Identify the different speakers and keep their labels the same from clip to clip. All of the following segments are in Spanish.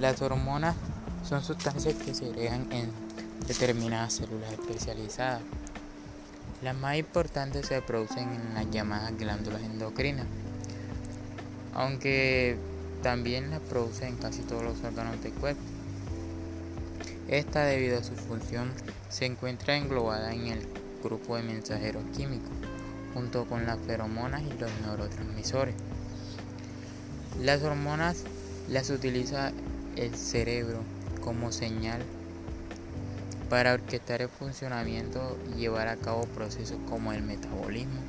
Speaker 1: Las hormonas son sustancias que se agregan en determinadas células especializadas. Las más importantes se producen en las llamadas glándulas endocrinas, aunque también las producen casi todos los órganos del cuerpo. Esta, debido a su función, se encuentra englobada en el grupo de mensajeros químicos, junto con las feromonas y los neurotransmisores. Las hormonas las utiliza el cerebro como señal para orquestar el funcionamiento y llevar a cabo procesos como el metabolismo,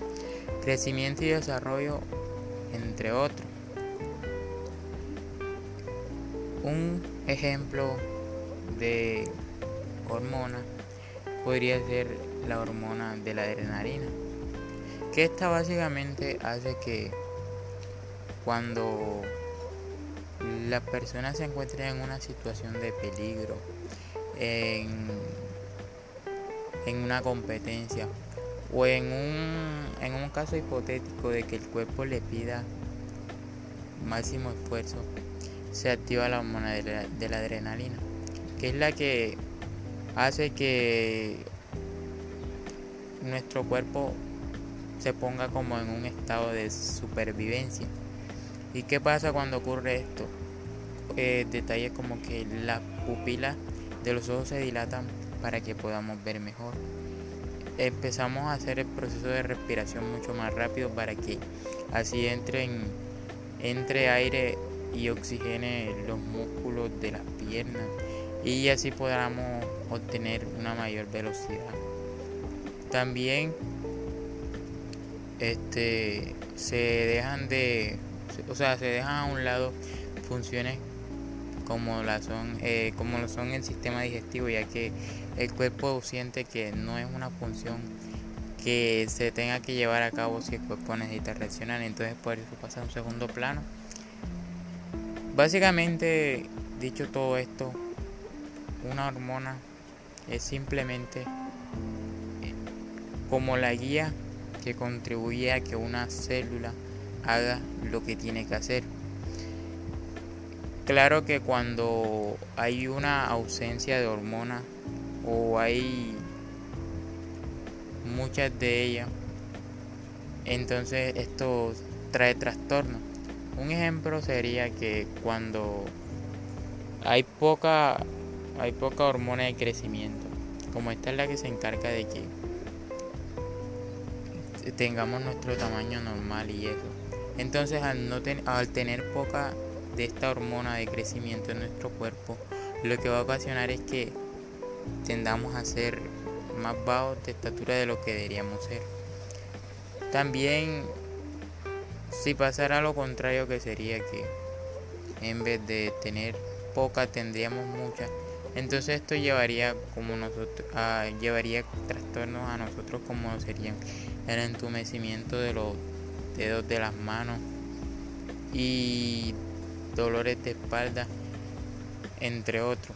Speaker 1: crecimiento y desarrollo, entre otros. Un ejemplo de hormona podría ser la hormona de la adrenalina, que esta básicamente hace que cuando las personas se encuentran en una situación de peligro, en, en una competencia o en un, en un caso hipotético de que el cuerpo le pida máximo esfuerzo, se activa la hormona de la, de la adrenalina, que es la que hace que nuestro cuerpo se ponga como en un estado de supervivencia. ¿Y qué pasa cuando ocurre esto? Eh, detalles como que las pupilas de los ojos se dilatan para que podamos ver mejor. Empezamos a hacer el proceso de respiración mucho más rápido para que así entre, entre aire y oxigene los músculos de las piernas y así podamos obtener una mayor velocidad. También este, se dejan de, o sea, se dejan a un lado funciones como, la son, eh, como lo son el sistema digestivo, ya que el cuerpo siente que no es una función que se tenga que llevar a cabo si el cuerpo necesita reaccionar, entonces por eso pasa a un segundo plano. Básicamente, dicho todo esto, una hormona es simplemente como la guía que contribuye a que una célula haga lo que tiene que hacer. Claro que cuando hay una ausencia de hormonas o hay muchas de ellas, entonces esto trae trastornos. Un ejemplo sería que cuando hay poca hay poca hormona de crecimiento, como esta es la que se encarga de que tengamos nuestro tamaño normal y eso. Entonces al, no al tener poca de esta hormona de crecimiento en nuestro cuerpo, lo que va a ocasionar es que tendamos a ser más bajos de estatura de lo que deberíamos ser. También, si pasara lo contrario, que sería que en vez de tener poca tendríamos mucha, entonces esto llevaría como nosotros llevaría trastornos a nosotros como serían el entumecimiento de los dedos de las manos y dolores de espalda, entre otros.